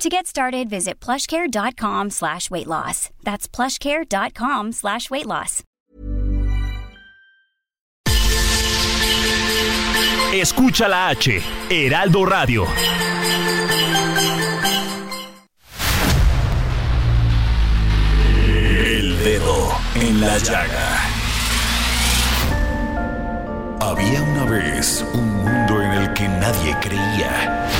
To get started, visit plushcare.com slash weight loss. That's plushcare.com slash weight loss. Escucha la H, Heraldo Radio. El dedo en la llaga. Había una vez un mundo en el que nadie creía.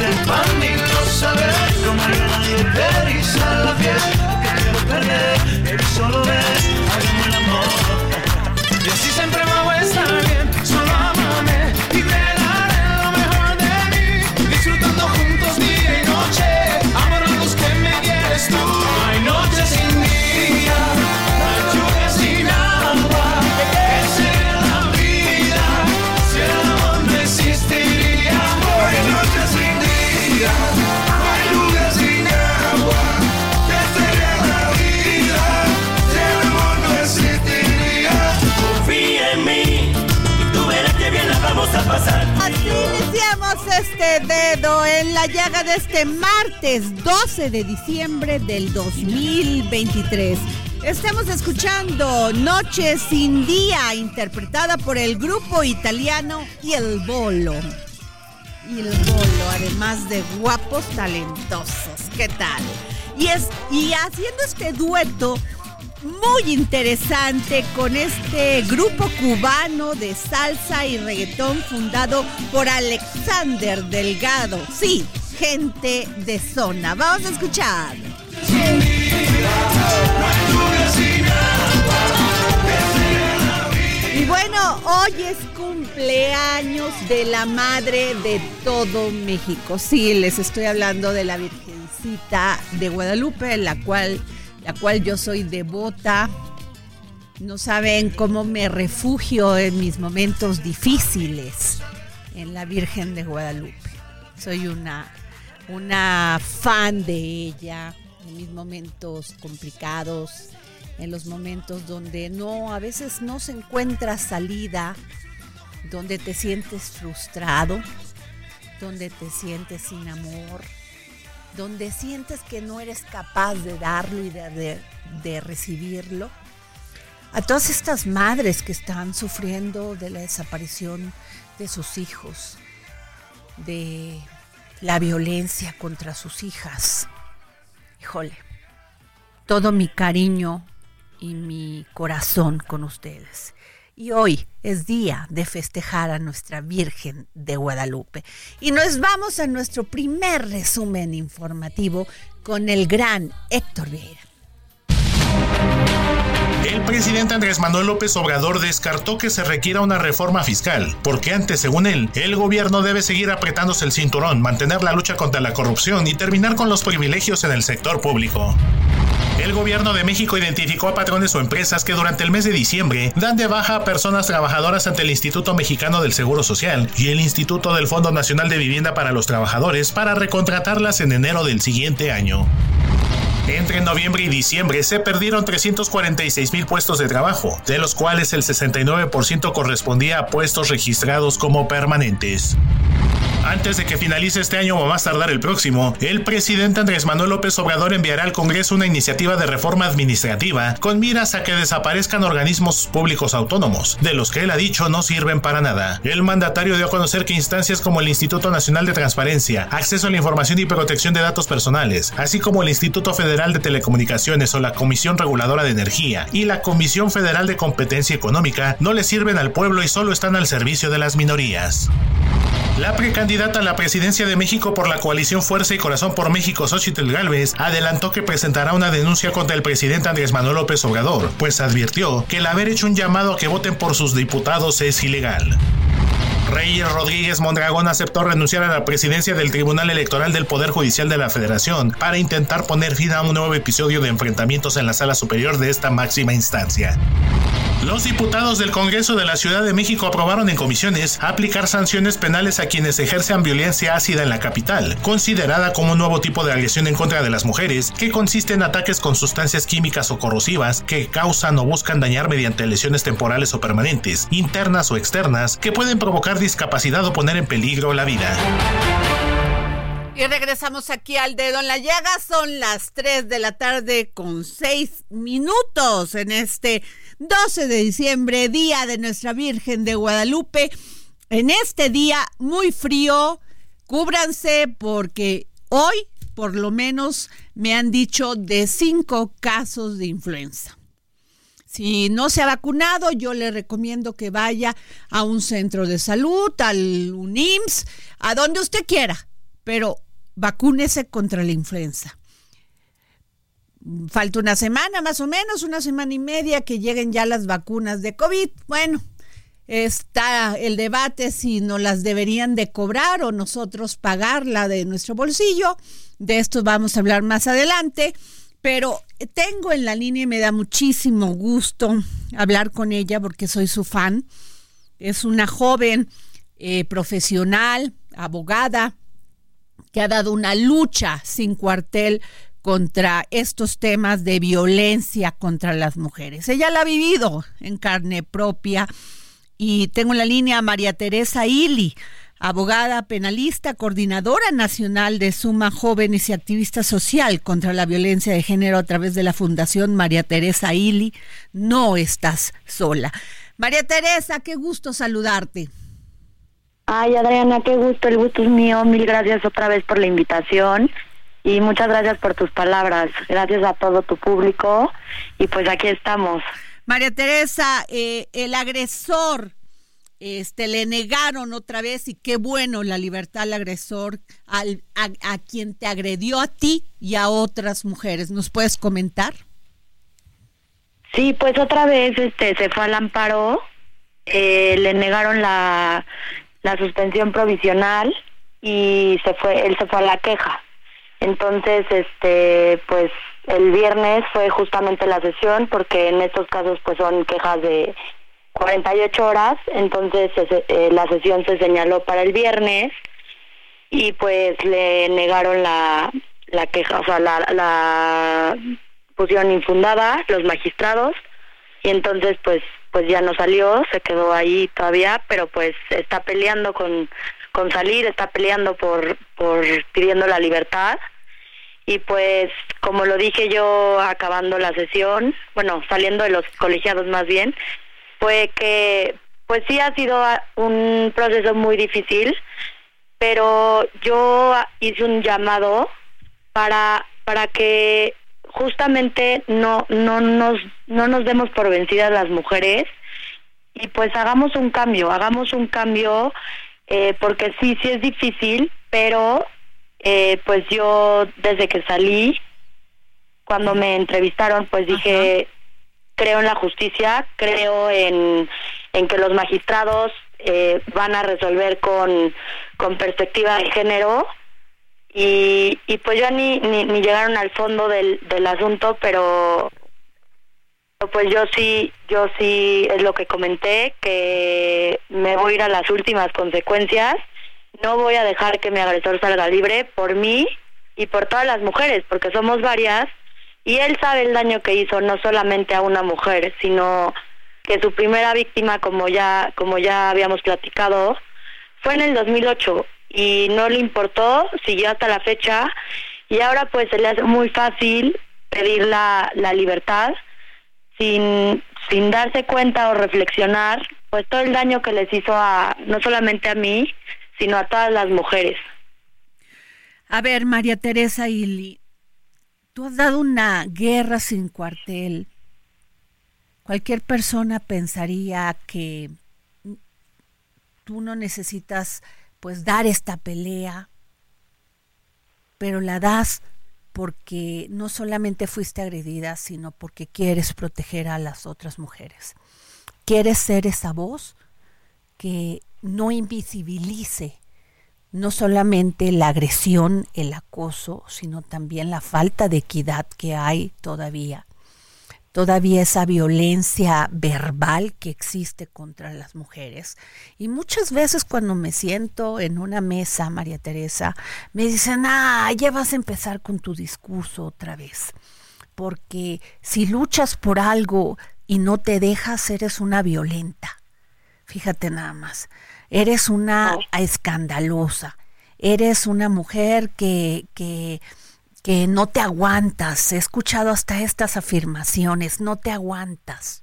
Naciste para mí, no sabes cómo dedo en la llaga de este martes 12 de diciembre del 2023. Estamos escuchando Noche sin Día, interpretada por el grupo italiano Y el Bolo. Y el Bolo, además de guapos, talentosos. ¿Qué tal? Y, es, y haciendo este dueto muy interesante con este grupo cubano de salsa y reggaetón fundado por Alexander Delgado. Sí, gente de zona. Vamos a escuchar. Y bueno, hoy es cumpleaños de la madre de todo México. Sí, les estoy hablando de la Virgencita de Guadalupe, la cual, la cual yo soy devota. No saben cómo me refugio en mis momentos difíciles en la Virgen de Guadalupe. Soy una, una fan de ella en mis momentos complicados, en los momentos donde no, a veces no se encuentra salida, donde te sientes frustrado, donde te sientes sin amor, donde sientes que no eres capaz de darlo y de, de- recibirlo. A todas estas madres que están sufriendo de la desaparición de sus hijos, de la violencia contra sus hijas. Híjole, todo mi cariño y mi corazón con ustedes. Y hoy es día de festejar a nuestra Virgen de Guadalupe. Y nos vamos a nuestro primer resumen informativo con el gran Héctor Vieira. El presidente Andrés Manuel López Obrador descartó que se requiera una reforma fiscal, porque antes, según él, el gobierno debe seguir apretándose el cinturón, mantener la lucha contra la corrupción y terminar con los privilegios en el sector público. El gobierno de México identificó a patrones o empresas que durante el mes de diciembre dan de baja a personas trabajadoras ante el Instituto Mexicano del Seguro Social y el Instituto del Fondo Nacional de Vivienda para los Trabajadores para recontratarlas en enero del siguiente año. Entre noviembre y diciembre se perdieron 346 mil puestos de trabajo, de los cuales el 69% correspondía a puestos registrados como permanentes. Antes de que finalice este año o más tardar el próximo, el presidente Andrés Manuel López Obrador enviará al Congreso una iniciativa de reforma administrativa con miras a que desaparezcan organismos públicos autónomos, de los que él ha dicho no sirven para nada. El mandatario dio a conocer que instancias como el Instituto Nacional de Transparencia, Acceso a la Información y Protección de Datos Personales, así como el Instituto Federal de Telecomunicaciones o la Comisión Reguladora de Energía y la Comisión Federal de Competencia Económica, no le sirven al pueblo y solo están al servicio de las minorías. La precandidata a la presidencia de México por la coalición Fuerza y Corazón por México, Xochitl Gálvez, adelantó que presentará una denuncia contra el presidente Andrés Manuel López Obrador, pues advirtió que el haber hecho un llamado a que voten por sus diputados es ilegal. Reyes Rodríguez Mondragón aceptó renunciar a la presidencia del Tribunal Electoral del Poder Judicial de la Federación para intentar poner fin a un nuevo episodio de enfrentamientos en la sala superior de esta máxima instancia. Los diputados del Congreso de la Ciudad de México aprobaron en comisiones aplicar sanciones penales a quienes ejercen violencia ácida en la capital, considerada como un nuevo tipo de agresión en contra de las mujeres, que consiste en ataques con sustancias químicas o corrosivas que causan o buscan dañar mediante lesiones temporales o permanentes, internas o externas, que pueden provocar discapacidad o poner en peligro la vida. Y regresamos aquí al dedo en la llaga. Son las 3 de la tarde con 6 minutos en este 12 de diciembre, día de nuestra Virgen de Guadalupe. En este día muy frío, cúbranse porque hoy por lo menos me han dicho de 5 casos de influenza. Si no se ha vacunado, yo le recomiendo que vaya a un centro de salud, al UNIMS, a donde usted quiera, pero vacúnese contra la influenza. Falta una semana más o menos, una semana y media que lleguen ya las vacunas de COVID. Bueno, está el debate si nos las deberían de cobrar o nosotros pagarla de nuestro bolsillo. De esto vamos a hablar más adelante pero tengo en la línea y me da muchísimo gusto hablar con ella porque soy su fan. Es una joven eh, profesional, abogada, que ha dado una lucha sin cuartel contra estos temas de violencia contra las mujeres. Ella la ha vivido en carne propia y tengo en la línea a María Teresa Ili abogada penalista, coordinadora nacional de Suma Jóvenes y activista social contra la violencia de género a través de la Fundación María Teresa Ili. No estás sola. María Teresa, qué gusto saludarte. Ay, Adriana, qué gusto, el gusto es mío. Mil gracias otra vez por la invitación y muchas gracias por tus palabras. Gracias a todo tu público y pues aquí estamos. María Teresa, eh, el agresor este, le negaron otra vez y qué bueno la libertad al agresor, al, a, quien te agredió a ti y a otras mujeres. ¿Nos puedes comentar? Sí, pues otra vez este, se fue al amparo, eh, le negaron la, la suspensión provisional y se fue, él se fue a la queja. Entonces, este, pues el viernes fue justamente la sesión porque en estos casos pues son quejas de 48 horas, entonces eh, la sesión se señaló para el viernes y pues le negaron la, la queja, o sea, la, la pusieron infundada los magistrados y entonces pues pues ya no salió, se quedó ahí todavía, pero pues está peleando con con salir, está peleando por por pidiendo la libertad. Y pues como lo dije yo acabando la sesión, bueno, saliendo de los colegiados más bien, fue que pues sí ha sido un proceso muy difícil, pero yo hice un llamado para para que justamente no no nos no nos demos por vencidas las mujeres y pues hagamos un cambio, hagamos un cambio eh, porque sí sí es difícil, pero eh, pues yo desde que salí cuando me entrevistaron pues dije creo en la justicia, creo en, en que los magistrados eh, van a resolver con, con perspectiva de género y, y pues ya ni, ni, ni llegaron al fondo del, del asunto, pero pues yo sí, yo sí es lo que comenté, que me voy a ir a las últimas consecuencias, no voy a dejar que mi agresor salga libre por mí y por todas las mujeres, porque somos varias Y él sabe el daño que hizo no solamente a una mujer, sino que su primera víctima, como ya, como ya habíamos platicado, fue en el 2008 y no le importó, siguió hasta la fecha y ahora pues se le hace muy fácil pedir la, la libertad sin, sin darse cuenta o reflexionar pues todo el daño que les hizo a no solamente a mí, sino a todas las mujeres. A ver, María Teresa Ili, tú has dado una guerra sin cuartel. Cualquier persona pensaría que tú no necesitas pues dar esta pelea, pero la das porque no solamente fuiste agredida, sino porque quieres proteger a las otras mujeres. Quieres ser esa voz que no invisibilice no solamente la agresión, el acoso, sino también la falta de equidad que hay todavía. Todavía esa violencia verbal que existe contra las mujeres. Y muchas veces cuando me siento en una mesa, María Teresa, me dicen, ah, ya vas a empezar con tu discurso otra vez. Porque si luchas por algo y no te dejas, eres una violenta. Fíjate nada más eres una escandalosa, eres una mujer que, que, que no te aguantas. He escuchado hasta estas afirmaciones, no te aguantas.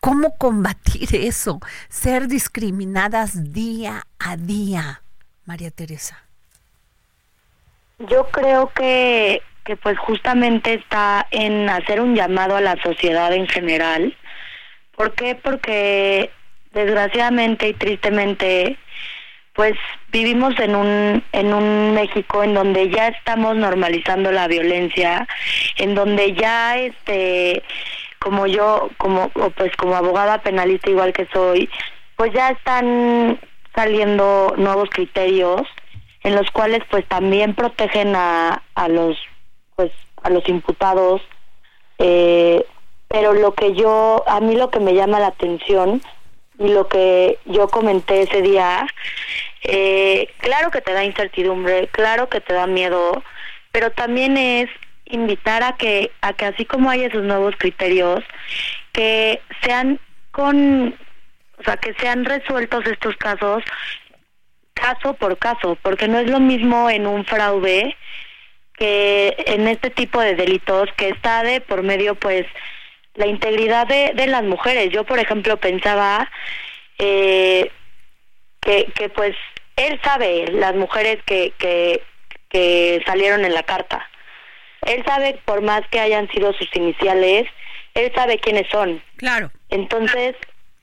¿Cómo combatir eso? Ser discriminadas día a día, María Teresa. Yo creo que, que pues justamente está en hacer un llamado a la sociedad en general. ¿Por qué? Porque desgraciadamente y tristemente, pues vivimos en un en un México en donde ya estamos normalizando la violencia, en donde ya este como yo como pues como abogada penalista igual que soy, pues ya están saliendo nuevos criterios en los cuales pues también protegen a, a los pues a los imputados eh, pero lo que yo a mí lo que me llama la atención y lo que yo comenté ese día, eh, claro que te da incertidumbre, claro que te da miedo, pero también es invitar a que, a que así como hay esos nuevos criterios, que sean con, o sea, que sean resueltos estos casos caso por caso, porque no es lo mismo en un fraude que en este tipo de delitos que está de por medio pues la integridad de, las mujeres. Yo, por ejemplo, pensaba eh, que, que pues él sabe, las mujeres que, que, que salieron en la carta, él sabe, por más que hayan sido sus iniciales, él sabe quiénes son. Claro. Entonces,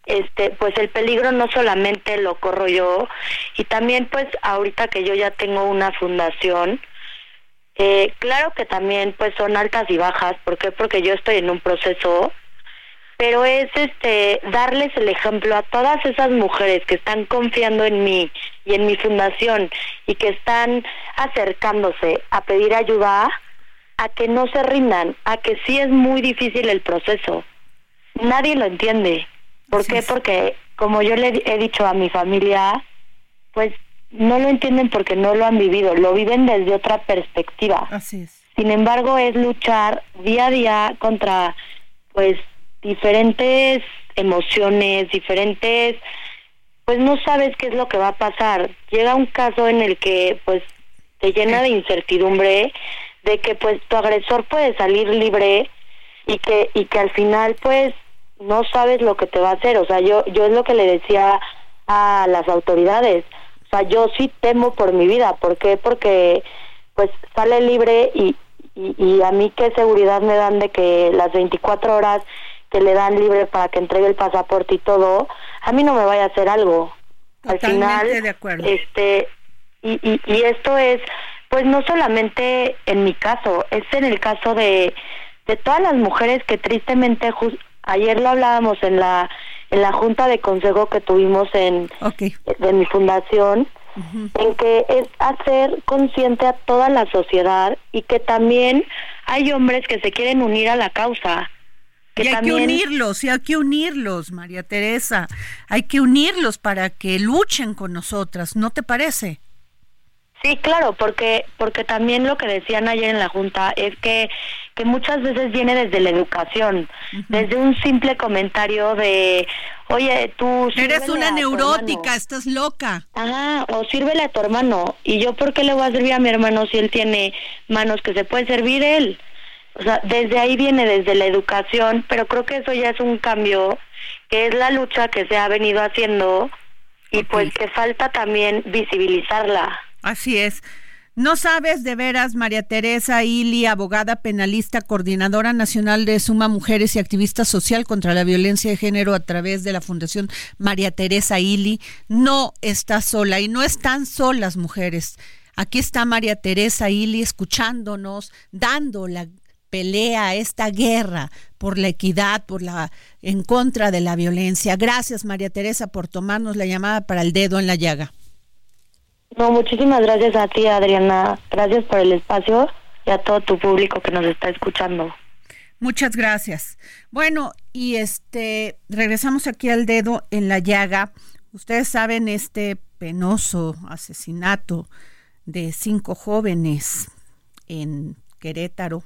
este, pues el peligro no solamente lo corro yo, y también pues ahorita que yo ya tengo una fundación, eh, claro que también pues son altas y bajas, ¿por qué? Porque yo estoy en un proceso, pero es este darles el ejemplo a todas esas mujeres que están confiando en mí y en mi fundación y que están acercándose a pedir ayuda, a que no se rindan, a que sí es muy difícil el proceso. Nadie lo entiende. ¿Por qué? Porque como yo le he dicho a mi familia, pues no lo entienden porque no lo han vivido, lo viven desde otra perspectiva. Así es. Sin embargo, es luchar día a día contra, pues, diferentes emociones, diferentes, pues no sabes qué es lo que va a pasar. Llega un caso en el que, pues, te llena de incertidumbre, de que, pues, tu agresor puede salir libre y que, y que al final, pues, no sabes lo que te va a hacer. O sea, yo, yo es lo que le decía a las autoridades o sea, yo sí temo por mi vida. ¿Por qué? Porque pues sale libre y, y, y a mí qué seguridad me dan de que las 24 horas que le dan libre para que entregue el pasaporte y todo, a mí no me vaya a hacer algo. Al final, de acuerdo. este, y, y, y esto es, pues no solamente en mi caso, es en el caso de, de todas las mujeres que tristemente, jus- ayer lo hablábamos en la, en la junta de consejo que tuvimos en, de mi fundación, en que es hacer consciente a toda la sociedad y que también hay hombres que se quieren unir a la causa. Que y hay también, que unirlos, y hay que unirlos, María Teresa. Hay que unirlos para que luchen con nosotras, ¿no te parece? Sí, claro, porque porque también lo que decían ayer en la junta es que que muchas veces viene desde la educación, desde un simple comentario de, oye, tú Eres una neurótica, hermano". estás loca. Ajá, o sírvele a tu hermano. ¿Y yo por qué le voy a servir a mi hermano si él tiene manos que se puede servir él? O sea, desde ahí viene, desde la educación, pero creo que eso ya es un cambio, que es la lucha que se ha venido haciendo y pues que falta también visibilizarla. Así es. No sabes de veras, María Teresa Ili, abogada penalista, coordinadora nacional de Suma Mujeres y activista social contra la violencia de género a través de la Fundación María Teresa Ili, no está sola y no están solas mujeres. Aquí está María Teresa Ili escuchándonos, dando la pelea, esta guerra por la equidad, por la en contra de la violencia. Gracias, María Teresa, por tomarnos la llamada para el dedo en la llaga. No, muchísimas gracias a ti, Adriana. Gracias por el espacio y a todo tu público que nos está escuchando. Muchas gracias. Bueno, y este regresamos aquí al dedo en la llaga. Ustedes saben este penoso asesinato de cinco jóvenes en Querétaro.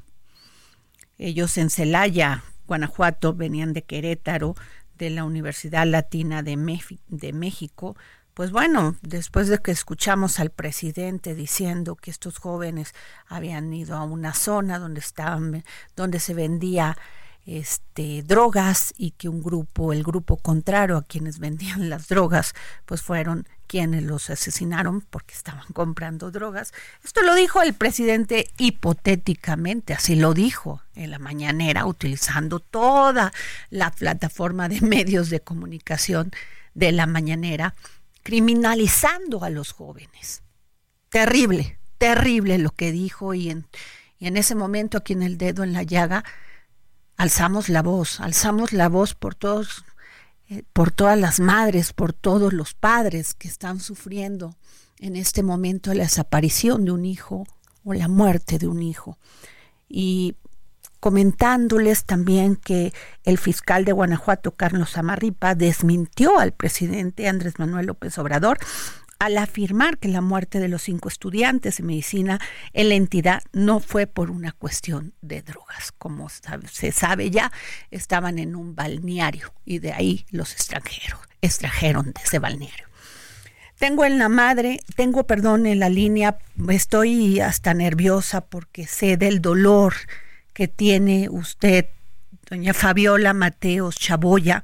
Ellos en Celaya, Guanajuato, venían de Querétaro, de la Universidad Latina de, México. Pues bueno, después de que escuchamos al presidente diciendo que estos jóvenes habían ido a una zona donde estaban, donde se vendía este drogas y que un grupo, el grupo contrario a quienes vendían las drogas, pues fueron quienes los asesinaron porque estaban comprando drogas. Esto lo dijo el presidente hipotéticamente, así lo dijo en la mañanera, utilizando toda la plataforma de medios de comunicación de la mañanera, criminalizando a los jóvenes. Terrible, terrible lo que dijo y en, y en ese momento aquí en el dedo en la llaga alzamos la voz, alzamos la voz por todos, por todas las madres, por todos los padres que están sufriendo en este momento la desaparición de un hijo o la muerte de un hijo. Y comentándoles también que el fiscal de Guanajuato, Carlos Amarripa, desmintió al presidente Andrés Manuel López Obrador al afirmar que la muerte de los cinco estudiantes de medicina en la entidad no fue por una cuestión de drogas. Como se sabe ya, estaban en un balneario y de ahí los extranjeros extrajeron de ese balneario. Tengo en la madre, tengo, perdón, en la línea, estoy hasta nerviosa porque sé del dolor que tiene usted, doña Fabiola Mateos Chaboya,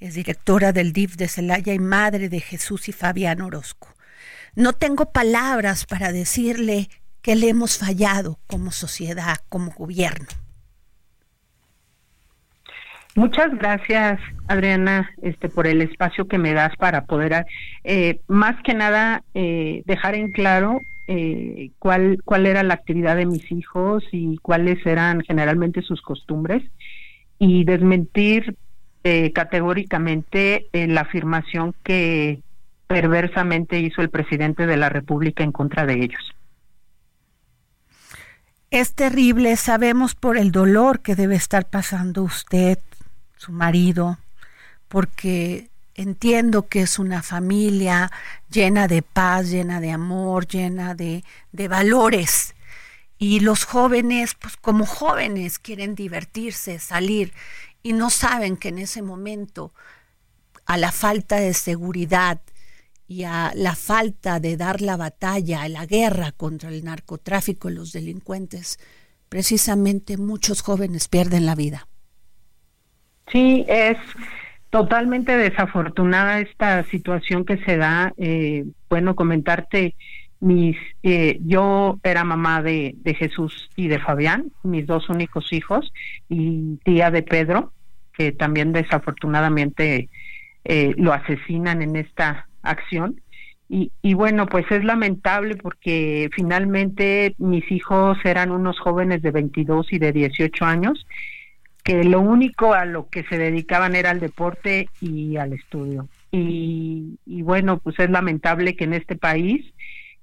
es directora del DIF de Celaya y madre de Jesús y Fabián Orozco. No tengo palabras para decirle que le hemos fallado como sociedad, como gobierno. Muchas gracias, Adriana, este, por el espacio que me das para poder, eh, más que nada, eh, dejar en claro eh, cuál, cuál era la actividad de mis hijos y cuáles eran generalmente sus costumbres y desmentir eh, categóricamente eh, la afirmación que perversamente hizo el presidente de la República en contra de ellos. Es terrible, sabemos por el dolor que debe estar pasando usted, su marido, porque entiendo que es una familia llena de paz, llena de amor, llena de, de valores. Y los jóvenes, pues como jóvenes, quieren divertirse, salir, y no saben que en ese momento, a la falta de seguridad y a la falta de dar la batalla, a la guerra contra el narcotráfico y los delincuentes, precisamente muchos jóvenes pierden la vida. Sí, es totalmente desafortunada esta situación que se da. Eh, bueno, comentarte, mis, eh, yo era mamá de, de Jesús y de Fabián, mis dos únicos hijos, y tía de Pedro, que también desafortunadamente eh, lo asesinan en esta acción. Y, y bueno, pues es lamentable porque finalmente mis hijos eran unos jóvenes de 22 y de 18 años que lo único a lo que se dedicaban era al deporte y al estudio. Y, y bueno, pues es lamentable que en este país,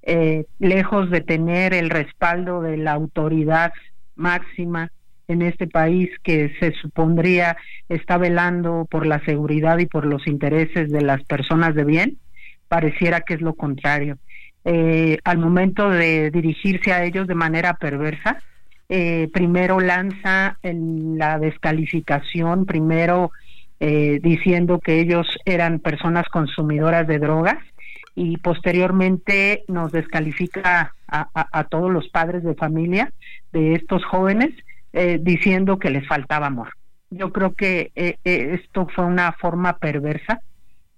eh, lejos de tener el respaldo de la autoridad máxima en este país que se supondría está velando por la seguridad y por los intereses de las personas de bien, pareciera que es lo contrario. eh, al momento de dirigirse a ellos de manera perversa, eh, primero lanza la descalificación, primero eh, diciendo que ellos eran personas consumidoras de drogas y posteriormente nos descalifica a todos los padres de familia de estos jóvenes eh, diciendo que les faltaba amor. Yo creo que eh, eh, esto fue una forma perversa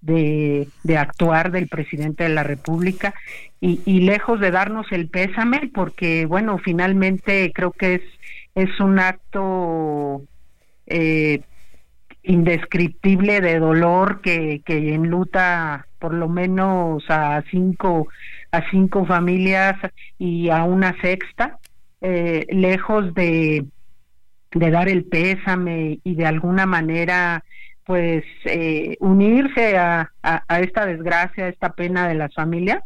de, actuar del presidente de la República y, lejos de darnos el pésame, porque bueno, finalmente creo que es, es un acto eh, indescriptible de dolor que, que enluta por lo menos a cinco a cinco familias y a una sexta lejos de de dar el pésame y de alguna manera pues eh, unirse a, a, esta desgracia, a esta pena de las familias,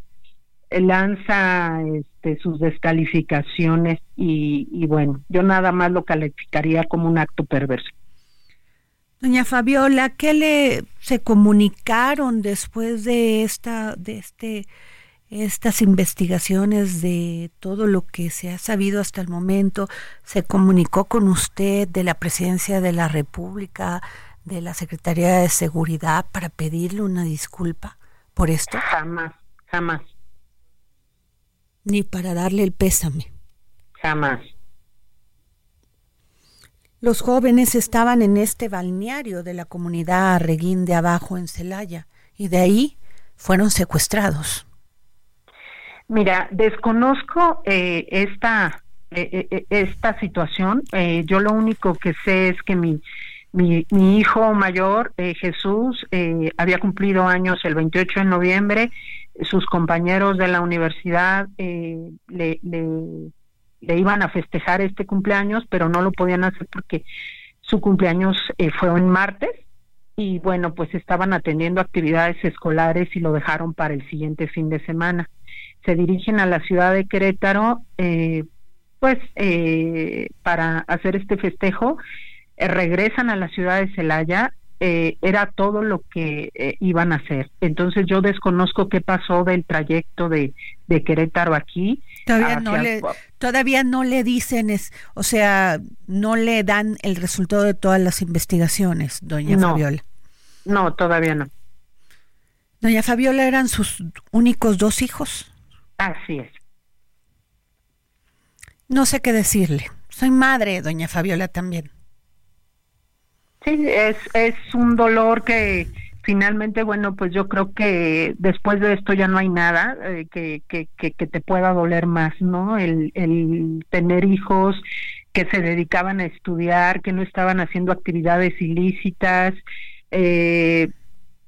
eh, lanza este, sus descalificaciones y, y bueno, yo nada más lo calificaría como un acto perverso. Doña Fabiola, ¿qué le se comunicaron después de esta, de este, estas investigaciones de todo lo que se ha sabido hasta el momento? ¿Se comunicó con usted de la presidencia de la República, de la Secretaría de Seguridad para pedirle una disculpa por esto? Jamás, jamás, Ni para darle el pésame. jamás. Los jóvenes estaban en este balneario de la comunidad Arreguín de Abajo en Celaya y de ahí fueron secuestrados. Mira, desconozco eh, esta eh, eh, esta situación. Eh, yo lo único que sé es que mi mi, mi hijo mayor, eh, Jesús, eh, había cumplido años el 28 de noviembre. Sus compañeros de la universidad eh, le, le, le iban a festejar este cumpleaños, pero no lo podían hacer porque su cumpleaños eh, fue en martes y bueno, pues estaban atendiendo actividades escolares y lo dejaron para el siguiente fin de semana. Se dirigen a la ciudad de Querétaro, eh, pues eh, para hacer este festejo, eh, regresan a la ciudad de Celaya, eh, era todo lo que iban a hacer. Entonces yo desconozco qué pasó del trayecto de, de Querétaro aquí. Todavía no le todavía no le dicen es, o sea, no le dan el resultado de todas las investigaciones, doña No. Fabiola. No, todavía no. Doña Fabiola eran sus únicos dos hijos. Así es. No sé qué decirle. Soy madre, doña Fabiola también. Sí, es, es un dolor que finalmente, bueno, pues yo creo que después de esto ya no hay nada eh, que, que, que, que te pueda doler más, ¿no? El, el tener hijos que se dedicaban a estudiar, que no estaban haciendo actividades ilícitas, eh,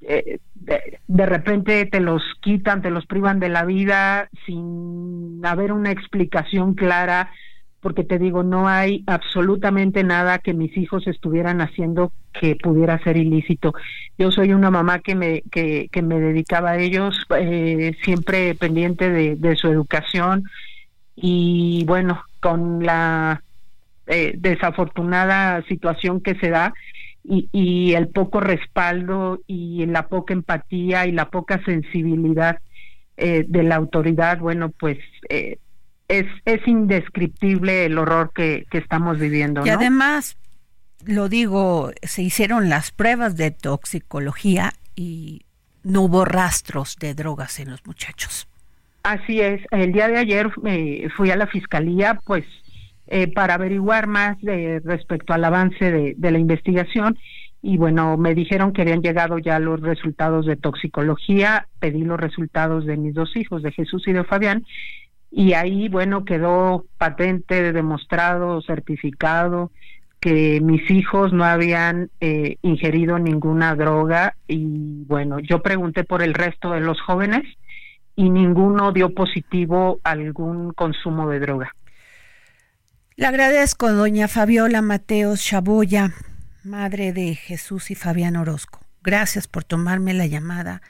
eh, de, repente te los quitan, te los privan de la vida sin haber una explicación clara porque te digo, no hay absolutamente nada que mis hijos estuvieran haciendo que pudiera ser ilícito. Yo soy una mamá que me, que, que me dedicaba a ellos, eh, siempre pendiente de, de su educación y bueno, con la eh, desafortunada situación que se da y, y el poco respaldo y la poca empatía y la poca sensibilidad eh, de la autoridad, bueno, pues... Eh, es, es indescriptible el horror que, que estamos viviendo. Y además, lo digo, se hicieron las pruebas de toxicología y no hubo rastros de drogas en los muchachos. Así es. El día de ayer eh, fui a la fiscalía, pues, eh, para averiguar más respecto al avance de, de la investigación. Y bueno, me dijeron que habían llegado ya los resultados de toxicología. Pedí los resultados de mis dos hijos, de Jesús y de Fabián. Y ahí, bueno, quedó patente, demostrado, certificado que mis hijos no habían eh, ingerido ninguna droga. Y bueno, yo pregunté por el resto de los jóvenes y ninguno dio positivo algún consumo de droga. Le agradezco, doña Fabiola Mateos Chaboya, madre de Jesús y Fabián Orozco. Gracias por tomarme la llamada.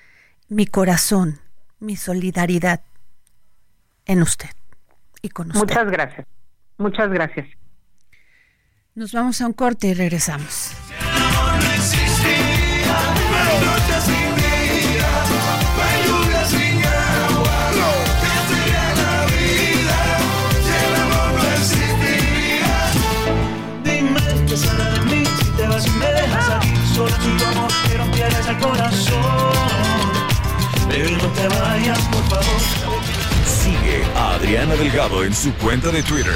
Mi corazón, mi solidaridad en usted y con usted. Muchas gracias. Muchas gracias. Nos vamos a un corte y regresamos. Corazón. Pero no te vayas, por favor. Sigue a Adriana Delgado en su cuenta de Twitter.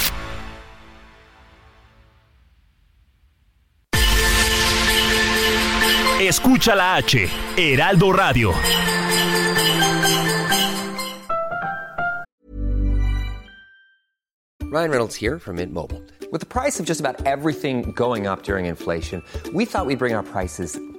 Escucha la H, Heraldo Radio. Ryan Reynolds here from Mint Mobile. With the price of just about everything going up during inflation, we thought we'd bring our prices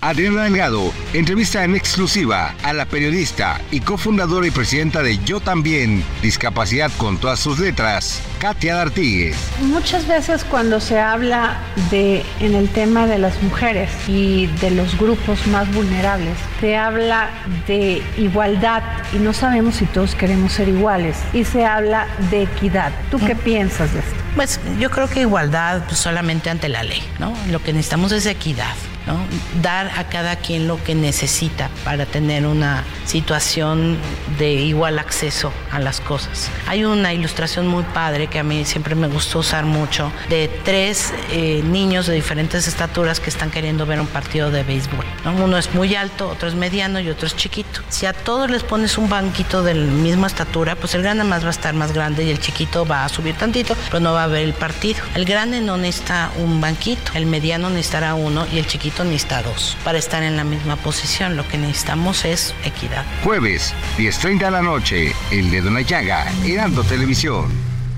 Adriana Delgado entrevista en exclusiva a la periodista y cofundadora y presidenta de Yo También, Discapacidad con todas sus letras, Katia D'Artigues. Muchas veces cuando se habla de en el tema de las mujeres y de los grupos más vulnerables, se habla de igualdad y no sabemos si todos queremos ser iguales y se habla de equidad. ¿Tú qué piensas de esto? Pues yo creo que igualdad pues, solamente ante la ley, ¿no? Lo que necesitamos es equidad. ¿No? Dar a cada quien lo que necesita para tener una situación de igual acceso a las cosas. Hay una ilustración muy padre que a mí siempre me gustó usar mucho de tres eh, niños de diferentes estaturas que están queriendo ver un partido de béisbol. ¿no? Uno es muy alto, otro es mediano y otro es chiquito. Si a todos les pones un banquito de la misma estatura, pues el grande más va a estar más grande y el chiquito va a subir tantito, pero no va a ver el partido. El grande no necesita un banquito, el mediano necesitará uno y el chiquito necesita dos para estar en la misma posición. Lo que necesitamos es equidad. Jueves, 10.30 de la noche, El Dedo en la Llaga, Heraldo Televisión.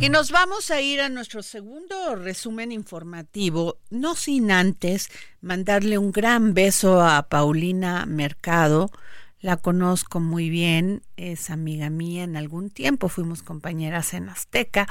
Y nos vamos a ir a nuestro segundo resumen informativo, no sin antes mandarle un gran beso a Paulina Mercado. La conozco muy bien, es amiga mía en algún tiempo, fuimos compañeras en Azteca,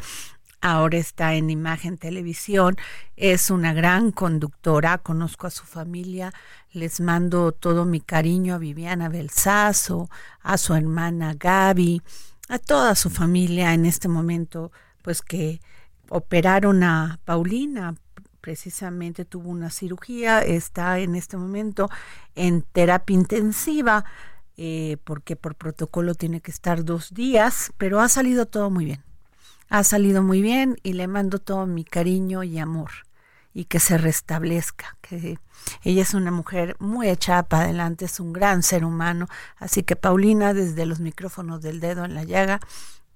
ahora está en Imagen Televisión, es una gran conductora, conozco a su familia, les mando todo mi cariño a Viviana Belsazo, a su hermana Gaby, a toda su familia en este momento, pues que operaron a Paulina, precisamente tuvo una cirugía, está en este momento en terapia intensiva, eh, porque por protocolo tiene que estar dos días, pero ha salido todo muy bien. Ha salido muy bien y le mando todo mi cariño y amor y que se restablezca, que ella es una mujer muy echada para adelante, es un gran ser humano, así que Paulina, desde los micrófonos del dedo en la llaga,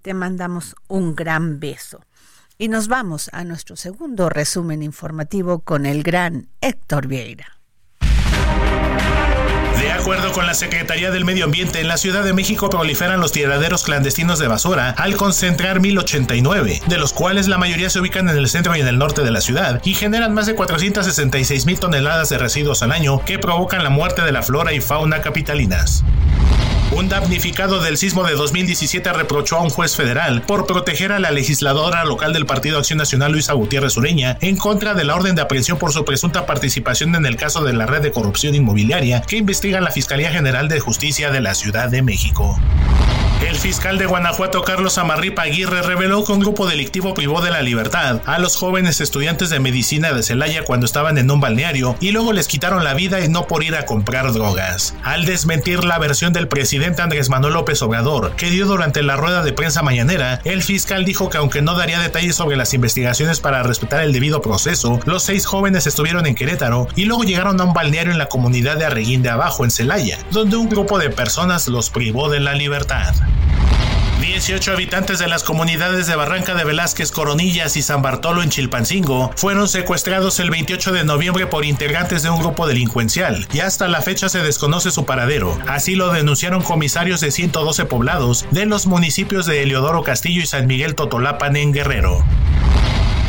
te mandamos un gran beso. Y nos vamos a nuestro segundo resumen informativo con el gran Héctor Vieira. De acuerdo con la Secretaría del Medio Ambiente, en la Ciudad de México proliferan los tiraderos clandestinos de basura al concentrar 1089, de los cuales la mayoría se ubican en el centro y en el norte de la ciudad y generan más de 466 mil toneladas de residuos al año que provocan la muerte de la flora y fauna capitalinas. Un damnificado del sismo de 2017 reprochó a un juez federal por proteger a la legisladora local del Partido Acción Nacional Luisa Gutiérrez Ureña en contra de la orden de aprehensión por su presunta participación en el caso de la red de corrupción inmobiliaria que investiga la Fiscalía General de Justicia de la Ciudad de México. El fiscal de Guanajuato, Carlos Amarripa Aguirre, reveló que un grupo delictivo privó de la libertad a los jóvenes estudiantes de medicina de Celaya cuando estaban en un balneario y luego les quitaron la vida y no por ir a comprar drogas. Al desmentir la versión del presidente Andrés Manuel López Obrador, que dio durante la rueda de prensa mañanera, el fiscal dijo que aunque no daría detalles sobre las investigaciones para respetar el debido proceso, los seis jóvenes estuvieron en Querétaro y luego llegaron a un balneario en la comunidad de Arreguín de Abajo, en Celaya, donde un grupo de personas los privó de la libertad. 18 habitantes de las comunidades de Barranca de Velázquez, Coronillas y San Bartolo en Chilpancingo fueron secuestrados el 28 de noviembre por integrantes de un grupo delincuencial y hasta la fecha se desconoce su paradero. Así lo denunciaron comisarios de 112 poblados de los municipios de Eliodoro Castillo y San Miguel Totolapan en Guerrero.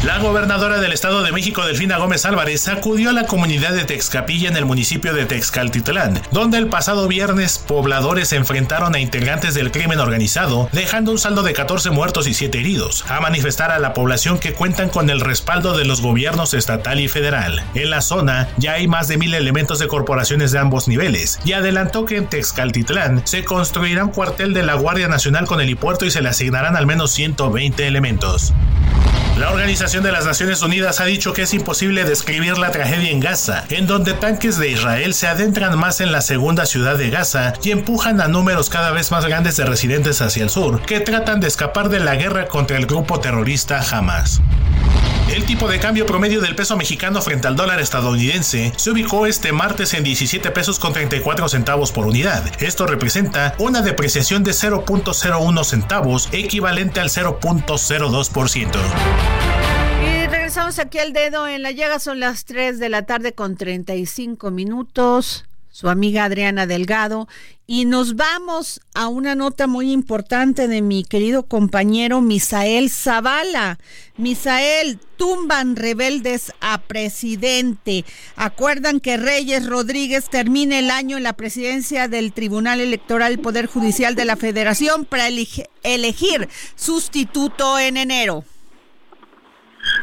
La gobernadora del Estado de México, Delfina Gómez Álvarez, acudió a la comunidad de Texcapilla en el municipio de Texcaltitlán, donde el pasado viernes pobladores se enfrentaron a integrantes del crimen organizado, dejando un saldo de 14 muertos y 7 heridos, a manifestar a la población que cuentan con el respaldo de los gobiernos estatal y federal. En la zona ya hay más de mil elementos de corporaciones de ambos niveles, y adelantó que en Texcaltitlán se construirá un cuartel de la Guardia Nacional con helipuerto y se le asignarán al menos 120 elementos. La Organización de las Naciones Unidas ha dicho que es imposible describir la tragedia en Gaza, en donde tanques de Israel se adentran más en la segunda ciudad de Gaza y empujan a números cada vez más grandes de residentes hacia el sur, que tratan de escapar de la guerra contra el grupo terrorista Hamas. El tipo de cambio promedio del peso mexicano frente al dólar estadounidense se ubicó este martes en 17 pesos con 34 centavos por unidad. Esto representa una depreciación de 0.01 centavos, equivalente al 0.02%. Y regresamos aquí al dedo en la llaga, son las 3 de la tarde con 35 minutos. Su amiga Adriana Delgado. Y nos vamos a una nota muy importante de mi querido compañero Misael Zavala. Misael, tumban rebeldes a presidente. Acuerdan que Reyes Rodríguez termine el año en la presidencia del Tribunal Electoral Poder Judicial de la Federación para elegir sustituto en enero.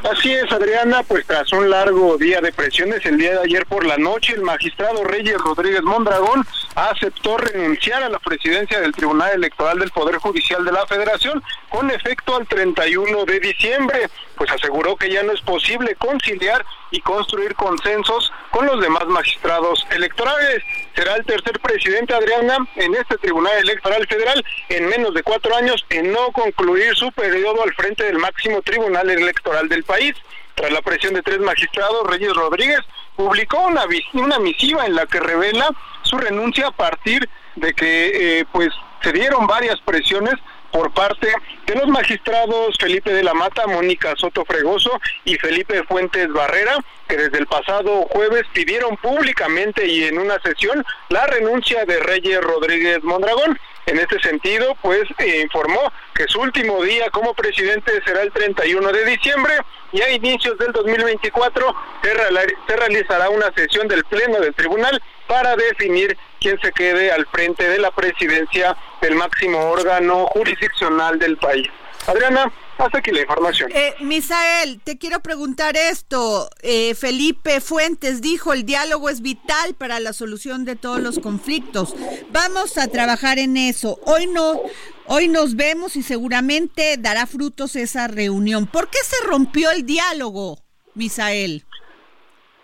Así es, Adriana, pues tras un largo día de presiones, el día de ayer por la noche, el magistrado Reyes Rodríguez Mondragón aceptó renunciar a la presidencia del Tribunal Electoral del Poder Judicial de la Federación con efecto al 31 de diciembre, pues aseguró que ya no es posible conciliar y construir consensos con los demás magistrados electorales. Será el tercer presidente, Adriana, en este Tribunal Electoral Federal en menos de cuatro años en no concluir su periodo al frente del máximo Tribunal Electoral del país. Tras la presión de tres magistrados, Reyes Rodríguez publicó una, una misiva en la que revela su renuncia a partir de que eh, pues se dieron varias presiones por parte de los magistrados Felipe de la Mata, Mónica Soto Fregoso y Felipe Fuentes Barrera, que desde el pasado jueves pidieron públicamente y en una sesión la renuncia de Reyes Rodríguez Mondragón. En este sentido, pues eh, informó que su último día como presidente será el 31 de diciembre y a inicios del 2024 se, realizará una sesión del Pleno del Tribunal para definir quién se quede al frente de la presidencia del máximo órgano jurisdiccional del país. Adriana, hasta aquí la información. Eh, Misael, te quiero preguntar esto. Eh, Felipe Fuentes dijo, el diálogo es vital para la solución de todos los conflictos. Vamos a trabajar en eso. Hoy no, hoy nos vemos y seguramente dará frutos esa reunión. ¿Por qué se rompió el diálogo, Misael?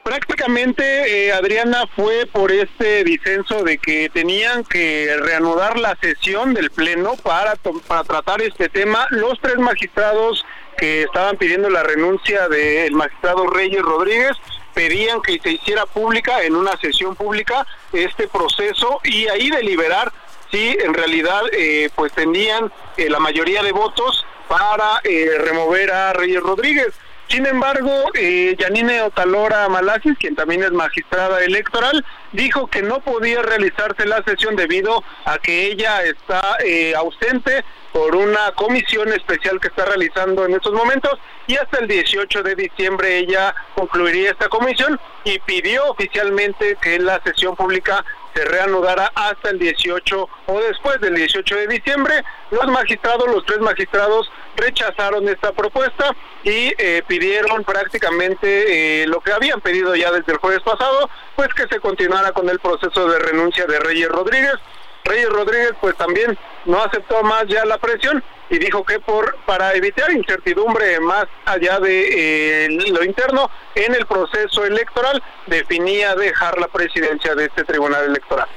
Prácticamente, eh, Adriana, fue por este disenso de que tenían que reanudar la sesión del Pleno para, para tratar este tema. Los tres magistrados que estaban pidiendo la renuncia del magistrado Reyes Rodríguez pedían que se hiciera pública en una sesión pública este proceso y ahí deliberar si en realidad eh, pues tenían eh, la mayoría de votos para eh, remover a Reyes Rodríguez. Sin embargo, eh, Yanine Otalora Malasis, quien también es magistrada electoral, dijo que no podía realizarse la sesión debido a que ella está eh, ausente por una comisión especial que está realizando en estos momentos y hasta el 18 de diciembre ella concluiría esta comisión y pidió oficialmente que la sesión pública se reanudara hasta el 18 o después del 18 de diciembre. Los magistrados, los tres magistrados, rechazaron esta propuesta y eh, pidieron prácticamente eh, lo que habían pedido ya desde el jueves pasado, pues que se continuara con el proceso de renuncia de Reyes Rodríguez. Reyes Rodríguez pues también no aceptó más ya la presión y dijo que por para evitar incertidumbre más allá de eh, lo interno en el proceso electoral definía dejar la presidencia de este tribunal electoral.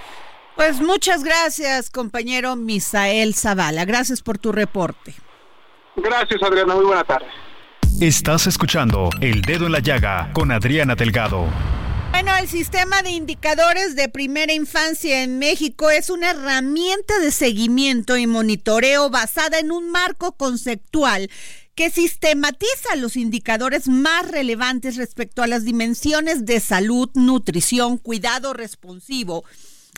Pues muchas gracias, compañero Misael Zavala. Gracias por tu reporte. Gracias, Adriana. Muy buena tarde. Estás escuchando El Dedo en la Llaga con Adriana Delgado. Bueno, el sistema de indicadores de primera infancia en México es una herramienta de seguimiento y monitoreo basada en un marco conceptual que sistematiza los indicadores más relevantes respecto a las dimensiones de salud, nutrición, cuidado responsivo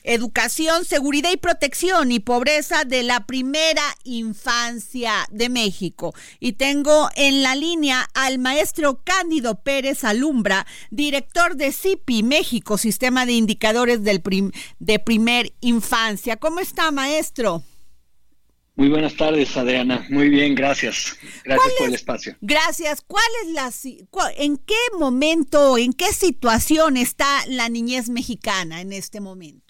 educación, seguridad y protección y pobreza de la primera infancia de México. Y tengo en la línea al maestro Cándido Pérez Alumbra, director de CIPI México, Sistema de Indicadores del de Primer Infancia. ¿Cómo está, maestro? Muy buenas tardes, Adriana. Muy bien, gracias. Gracias por el espacio. Gracias. ¿Cuál es la en qué momento, en qué situación está la niñez mexicana en este momento?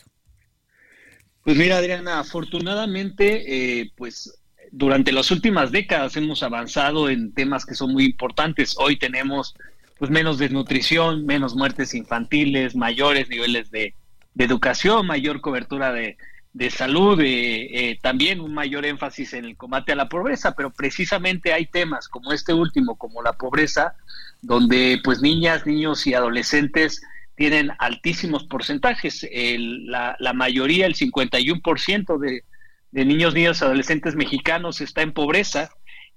Pues mira, Adriana, afortunadamente, eh, pues durante las últimas décadas hemos avanzado en temas que son muy importantes. Hoy tenemos pues menos desnutrición, menos muertes infantiles, mayores niveles de, educación, mayor cobertura de, salud, eh, eh, también un mayor énfasis en el combate a la pobreza, pero precisamente hay temas como este último, como la pobreza, donde pues niñas, niños y adolescentes tienen altísimos porcentajes. la, la, mayoría, el 51% de, de niños, niños, adolescentes mexicanos está en pobreza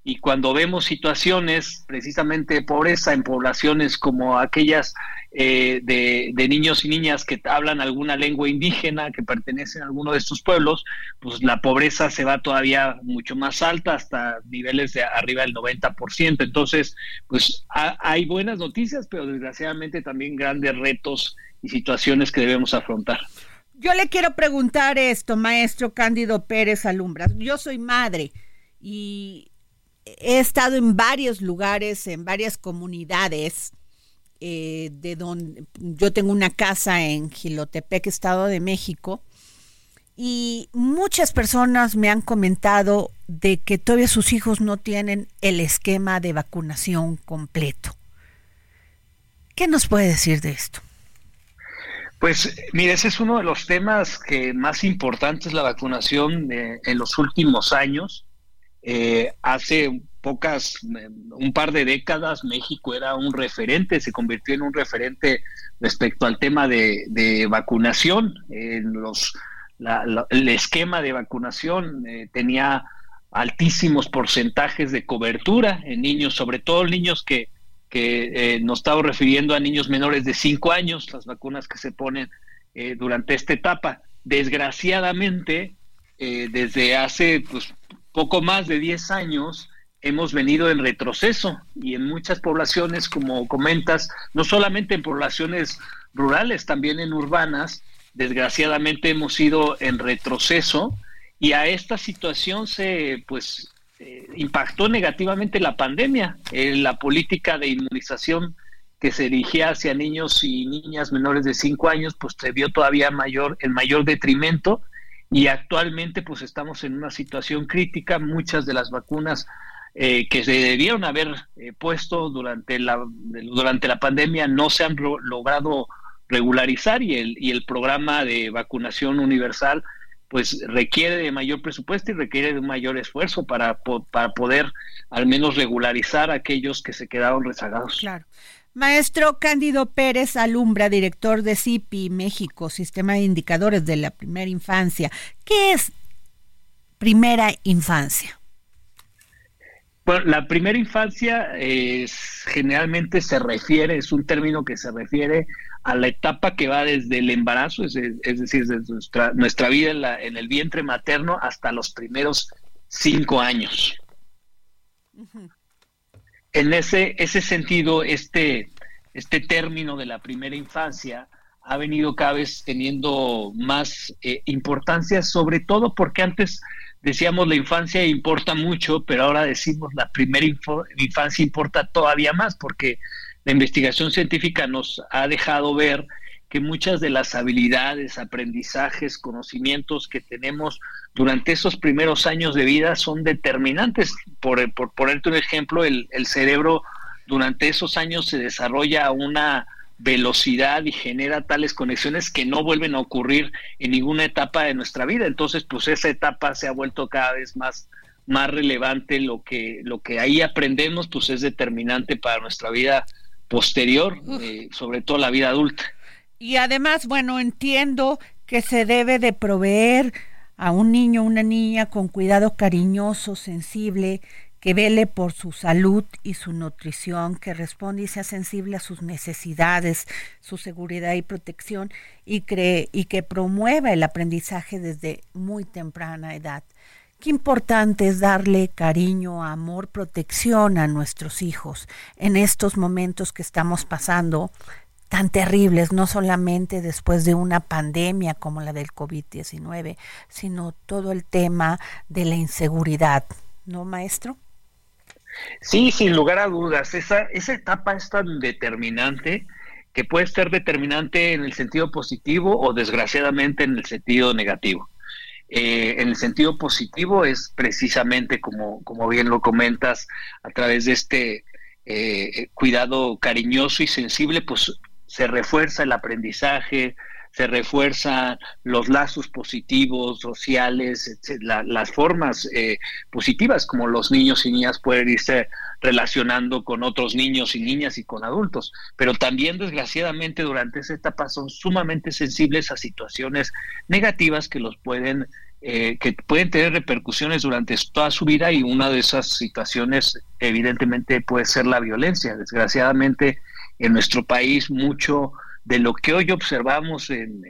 y cuando vemos situaciones precisamente de pobreza en poblaciones como aquellas eh, de, niños y niñas que hablan alguna lengua indígena, que pertenecen a alguno de estos pueblos, pues la pobreza se va todavía mucho más alta, hasta niveles de arriba del 90%. Entonces, pues hay buenas noticias, pero desgraciadamente también grandes retos y situaciones que debemos afrontar. Yo le quiero preguntar esto, maestro Cándido Pérez Alumbra. Yo soy madre y he estado en varios lugares, en varias comunidades, eh, de donde yo tengo una casa en Gilotepec, Estado de México, y muchas personas me han comentado de que todavía sus hijos no tienen el esquema de vacunación completo. ¿Qué nos puede decir de esto? Pues mire, ese es uno de los temas que más importantes la vacunación eh, en los últimos años. Eh, hace pocas, un par de décadas, México era un referente, se convirtió en un referente respecto al tema de, vacunación. En los, el esquema de vacunación eh, tenía altísimos porcentajes de cobertura en niños, sobre todo niños que, que eh, nos estamos refiriendo a niños menores de 5 años, las vacunas que se ponen durante esta etapa. Desgraciadamente, desde hace pues, poco más de 10 años hemos venido en retroceso y en muchas poblaciones, como comentas, no solamente en poblaciones rurales, también en urbanas, desgraciadamente hemos ido en retroceso y a esta situación se pues eh, impactó negativamente la pandemia, eh, la política de inmunización que se dirigía hacia niños y niñas menores de 5 años, pues se vio todavía mayor, en mayor detrimento y actualmente pues estamos en una situación crítica, muchas de las vacunas eh, que se debieron haber eh, puesto durante la, durante la pandemia no se han logrado regularizar y el, y el programa de vacunación universal pues requiere de mayor presupuesto y requiere de un mayor esfuerzo para, para poder al menos regularizar a aquellos que se quedaron rezagados. Claro. Maestro Cándido Pérez Alumbra, director de CIPI México, Sistema de Indicadores de la Primera Infancia. ¿Qué es primera infancia? Bueno, la primera infancia es, generalmente se refiere, es un término que se refiere a la etapa que va desde el embarazo, es, decir, desde nuestra, nuestra vida en, la, en, el vientre materno hasta los primeros cinco años en ese, ese sentido, este, este término de la primera infancia ha venido cada vez teniendo más eh, importancia, sobre todo porque antes decíamos la infancia importa mucho, pero ahora decimos la primera infancia importa todavía más, porque la investigación científica nos ha dejado ver que muchas de las habilidades, aprendizajes, conocimientos que tenemos durante esos primeros años de vida son determinantes. Por, por ponerte un ejemplo, el, el cerebro durante esos años se desarrolla a una velocidad y genera tales conexiones que no vuelven a ocurrir en ninguna etapa de nuestra vida. Entonces, pues esa etapa se ha vuelto cada vez más más relevante lo que lo que ahí aprendemos pues es determinante para nuestra vida posterior eh, sobre todo la vida adulta Y además, bueno, entiendo que se debe de proveer a un niño o una niña con cuidado cariñoso, sensible, que vele por su salud y su nutrición, que responda y sea sensible a sus necesidades, su seguridad y protección y, cree, y que promueva el aprendizaje desde muy temprana edad. Qué importante es darle cariño, amor, protección a nuestros hijos en estos momentos que estamos pasando tan terribles, no solamente después de una pandemia como la del COVID-19, sino todo el tema de la inseguridad, ¿no, maestro? Sí, sin lugar a dudas, esa, esa etapa es tan determinante que puede ser determinante en el sentido positivo o desgraciadamente en el sentido negativo. Eh, en el sentido positivo es precisamente como, como bien lo comentas, a través de este eh, cuidado cariñoso y sensible, pues se refuerza el aprendizaje, se refuerzan los lazos positivos, sociales, las formas eh, positivas como los niños y niñas pueden irse relacionando con otros niños y niñas y con adultos, pero también desgraciadamente durante esa etapa son sumamente sensibles a situaciones negativas que los pueden eh, que pueden tener repercusiones durante toda su vida y una de esas situaciones evidentemente puede ser la violencia. Desgraciadamente en nuestro país mucho de lo que hoy observamos en,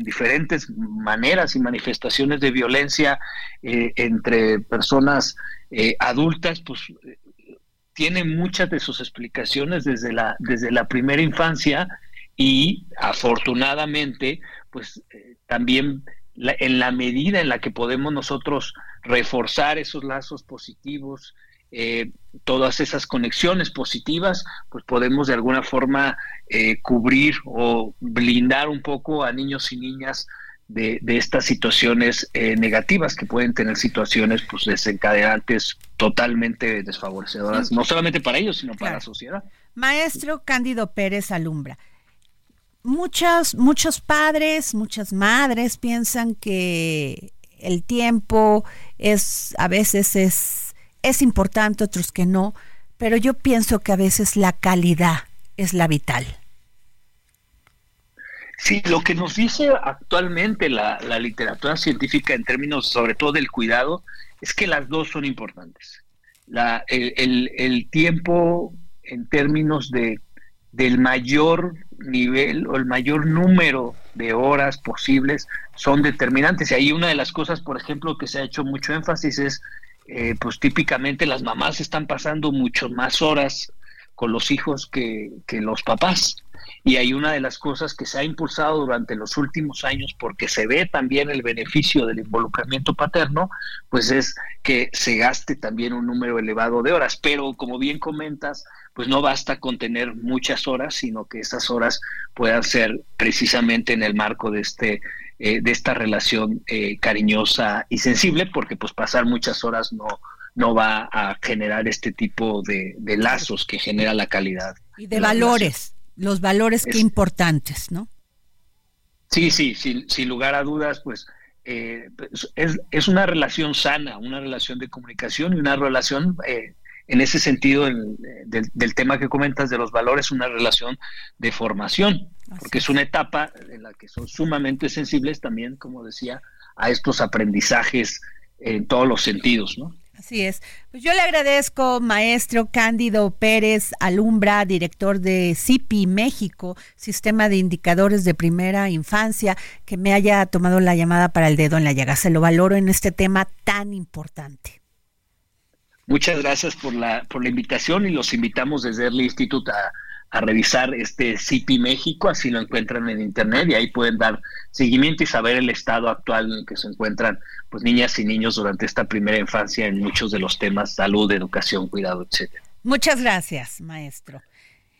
diferentes maneras y manifestaciones de violencia eh, entre personas eh, adultas, pues tiene muchas de sus explicaciones desde la, desde la primera infancia y afortunadamente, pues también en la medida en la que podemos nosotros reforzar esos lazos positivos, eh, todas esas conexiones positivas, pues podemos de alguna forma eh, cubrir o blindar un poco a niños y niñas de, estas situaciones eh, negativas que pueden tener situaciones pues desencadenantes totalmente desfavorecedoras, no solamente para ellos, sino para la sociedad. Maestro Cándido Pérez Alumbra muchos, muchos padres, muchas madres piensan que el tiempo es, a veces es, es importante, otros que no, pero yo pienso que a veces la calidad es la vital. Sí, lo que nos dice actualmente la, la literatura científica en términos sobre todo del cuidado es que las dos son importantes. La, el, el, tiempo en términos de del mayor nivel o el mayor número de horas posibles son determinantes. Y ahí una de las cosas, por ejemplo, que se ha hecho mucho énfasis es, eh, pues típicamente las mamás están pasando mucho más horas con los hijos que, que los papás. Y hay una de las cosas que se ha impulsado durante los últimos años, porque se ve también el beneficio del involucramiento paterno, pues es que se gaste también un número elevado de horas. Pero como bien comentas, pues no basta con tener muchas horas, sino que esas horas puedan ser precisamente en el marco de este eh, de esta relación eh, cariñosa y sensible, porque pues pasar muchas horas no no va a generar este tipo de, lazos que genera la calidad. Y de valores, los valores que importantes, ¿no? Sí, sí, sin, sin lugar a dudas, pues eh, es, es, una relación sana, una relación de comunicación y una relación eh, en ese sentido del, tema que comentas de los valores, una relación de formación, porque es una etapa en la que son sumamente sensibles también, como decía, a estos aprendizajes en todos los sentidos, ¿no? Así es. Pues yo le agradezco, maestro Cándido Pérez Alumbra, director de CIPI México, Sistema de Indicadores de Primera Infancia, que me haya tomado la llamada para el dedo en la llaga. Se lo valoro en este tema tan importante. Muchas gracias por la, por la invitación y los invitamos desde el Instituto a, a revisar este CIPI México, así lo encuentran en internet y ahí pueden dar seguimiento y saber el estado actual en el que se encuentran pues niñas y niños durante esta primera infancia en muchos de los temas salud, educación, cuidado, etcétera. Muchas gracias, maestro.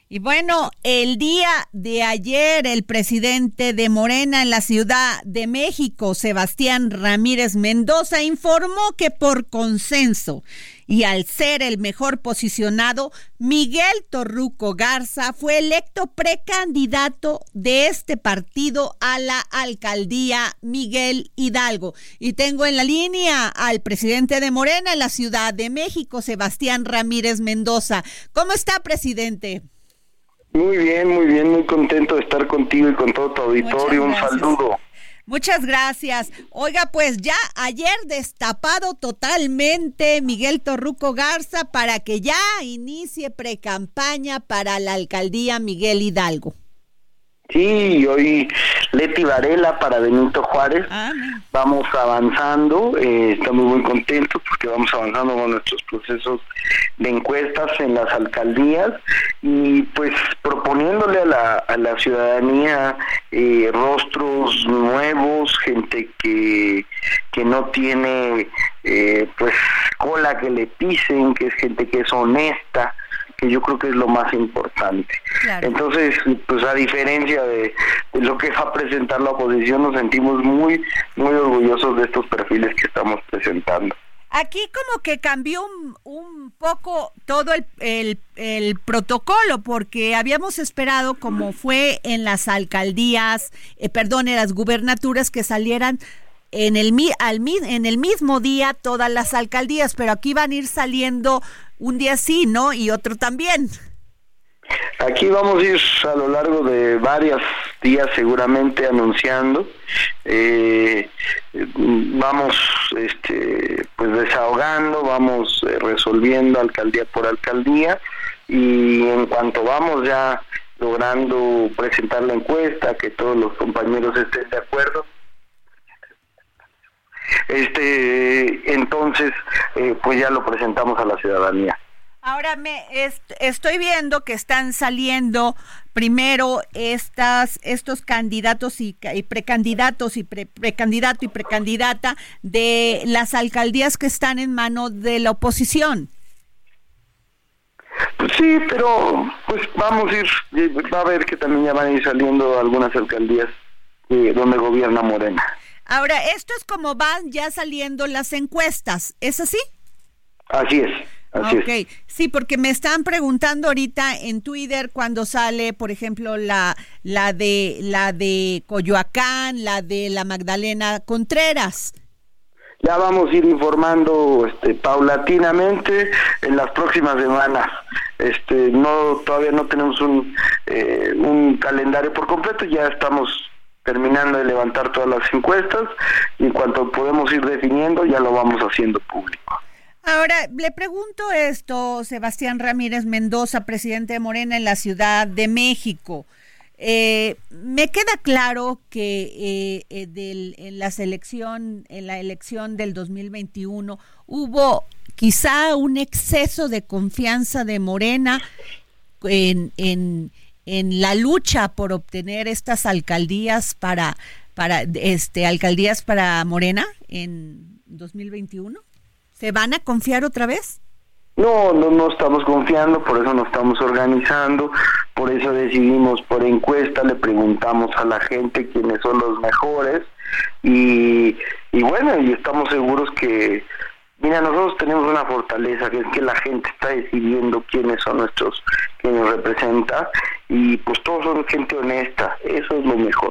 Y bueno, el día de ayer el presidente de Morena en la Ciudad de México, Sebastián Ramírez Mendoza, informó que por consenso y al ser el mejor posicionado, Miguel Torruco Garza fue electo precandidato de este partido a la alcaldía Miguel Hidalgo. Y tengo en la línea al presidente de Morena en la Ciudad de México, Sebastián Ramírez Mendoza. ¿Cómo está, presidente? Muy bien, muy bien, muy contento de estar contigo y con todo tu auditorio. Un saludo. Muchas gracias. Oiga, pues ya ayer destapado totalmente Miguel Torruco Garza para que ya inicie precampaña para la alcaldía Miguel Hidalgo. Sí, hoy Leti Varela para Benito Juárez. Vamos avanzando, eh, estamos muy contentos porque vamos avanzando con nuestros procesos de encuestas en las alcaldías y pues proponiéndole a la, a la ciudadanía eh, rostros nuevos, gente que, que no tiene eh, pues cola que le pisen, que es gente que es honesta, que yo creo que es lo más importante. Entonces, pues a diferencia de, de lo que va a presentar la oposición, nos sentimos muy, muy orgullosos de estos perfiles que estamos presentando. Aquí como que cambió un, un poco todo el, el- el protocolo, porque habíamos esperado, como fue en las alcaldías, eh, perdón, en las gubernaturas, que salieran en el, al, en el mismo día todas las alcaldías, pero aquí van a ir saliendo un día sí, ¿no? Y otro también. Aquí vamos a ir a lo largo de varios días seguramente anunciando. Eh, vamos este, pues desahogando, vamos eh, resolviendo alcaldía por alcaldía y en cuanto vamos ya logrando presentar la encuesta, que todos los compañeros estén de acuerdo, este entonces eh, pues ya lo presentamos a la ciudadanía. Ahora me est- estoy viendo que están saliendo primero estas estos candidatos y, y precandidatos y pre- precandidato y precandidata de las alcaldías que están en mano de la oposición. Pues sí, pero pues vamos a ir, eh, va a ver que también ya van a ir saliendo algunas alcaldías eh, donde gobierna Morena. Ahora, esto es como van ya saliendo las encuestas, ¿es así? Así es, así ok, es. sí, porque me están preguntando ahorita en Twitter cuando sale, por ejemplo, la, la de la de Coyoacán, la de la Magdalena Contreras. Ya vamos a ir informando este, paulatinamente en las próximas semanas. Este, no, todavía no tenemos un, eh, un calendario por completo, ya estamos terminando de levantar todas las encuestas y en cuanto podemos ir definiendo ya lo vamos haciendo público. Ahora, le pregunto esto, Sebastián Ramírez Mendoza, presidente de Morena en la Ciudad de México. Eh, me queda claro que eh, eh, en la selección, en la elección del 2021 hubo quizá un exceso de confianza de Morena en, en, en la lucha por obtener estas alcaldías para, para este alcaldías para Morena en 2021. ¿Se van a confiar otra vez? No, no, no estamos confiando, por eso nos estamos organizando, por eso decidimos por encuesta, le preguntamos a la gente quiénes son los mejores y, y bueno, y estamos seguros que, mira, nosotros tenemos una fortaleza, que es que la gente está decidiendo quiénes son nuestros, que nos representa y pues todos son gente honesta, eso es lo mejor.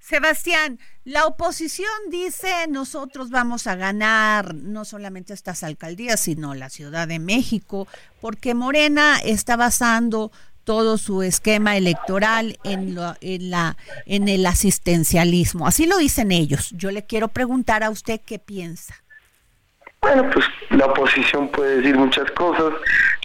Sebastián, la oposición dice nosotros vamos a ganar no solamente estas alcaldías, sino la Ciudad de México, porque Morena está basando todo su esquema electoral en, lo- en, la, en el asistencialismo. Así lo dicen ellos. Yo le quiero preguntar a usted qué piensa. Bueno, pues la oposición puede decir muchas cosas.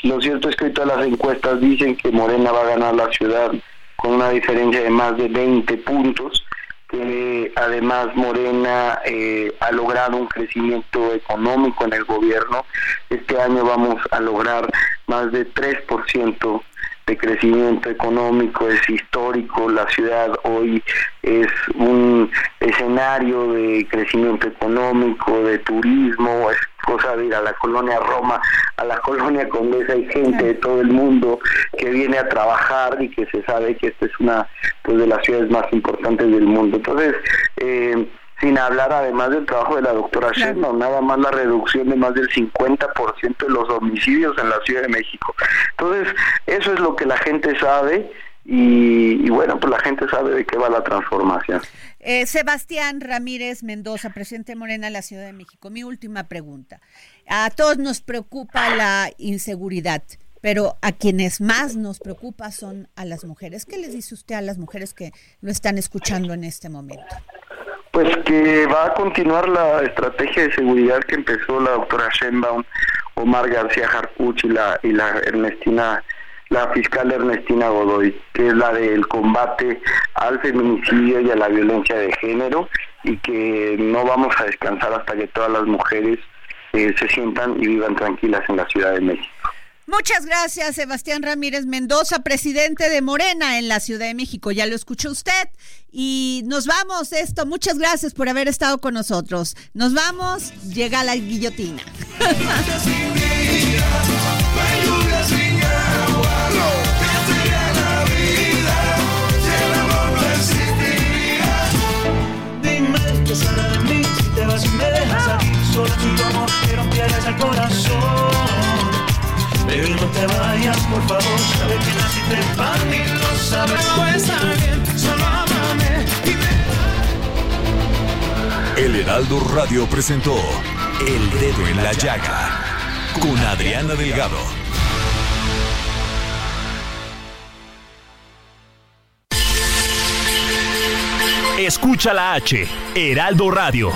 Lo cierto es que todas las encuestas dicen que Morena va a ganar la ciudad con una diferencia de más de 20 puntos, que además Morena eh, ha logrado un crecimiento económico en el gobierno. Este año vamos a lograr más de 3% de crecimiento económico, es histórico, la ciudad hoy es un escenario de crecimiento económico, de turismo, es cosa de ir a la colonia Roma, a la colonia Condesa, hay gente de todo el mundo que viene a trabajar y que se sabe que esta es una pues de las ciudades más importantes del mundo. Entonces, eh, sin hablar además del trabajo de la doctora Sheinbaum, nada más la reducción de más del 50% de los homicidios en la Ciudad de México. Entonces, eso es lo que la gente sabe y, y bueno, pues la gente sabe de qué va la transformación. Eh, Sebastián Ramírez Mendoza, presidente Morena de la Ciudad de México. Mi última pregunta. A todos nos preocupa la inseguridad, pero a quienes más nos preocupa son a las mujeres. ¿Qué les dice usted a las mujeres que lo están escuchando en este momento? Pues que va a continuar la estrategia de seguridad que empezó la doctora Sheinbaum, Omar García la, y la Ernestina la fiscal Ernestina Godoy, que es la del combate al feminicidio y a la violencia de género y que no vamos a descansar hasta que todas las mujeres eh, se sientan y vivan tranquilas en la Ciudad de México. Muchas gracias, Sebastián Ramírez Mendoza, presidente de Morena en la Ciudad de México. Ya lo escuchó usted. Y nos vamos, esto. Muchas gracias por haber estado con nosotros. Nos vamos, llega la guillotina. El corazón Baby, no te vayas, por favor Sabe que naciste para mí, lo sabes No está bien, solo amame y me El Heraldo Radio presentó El Dedo en la Llaga con Adriana Delgado. Escucha la H, Heraldo Radio.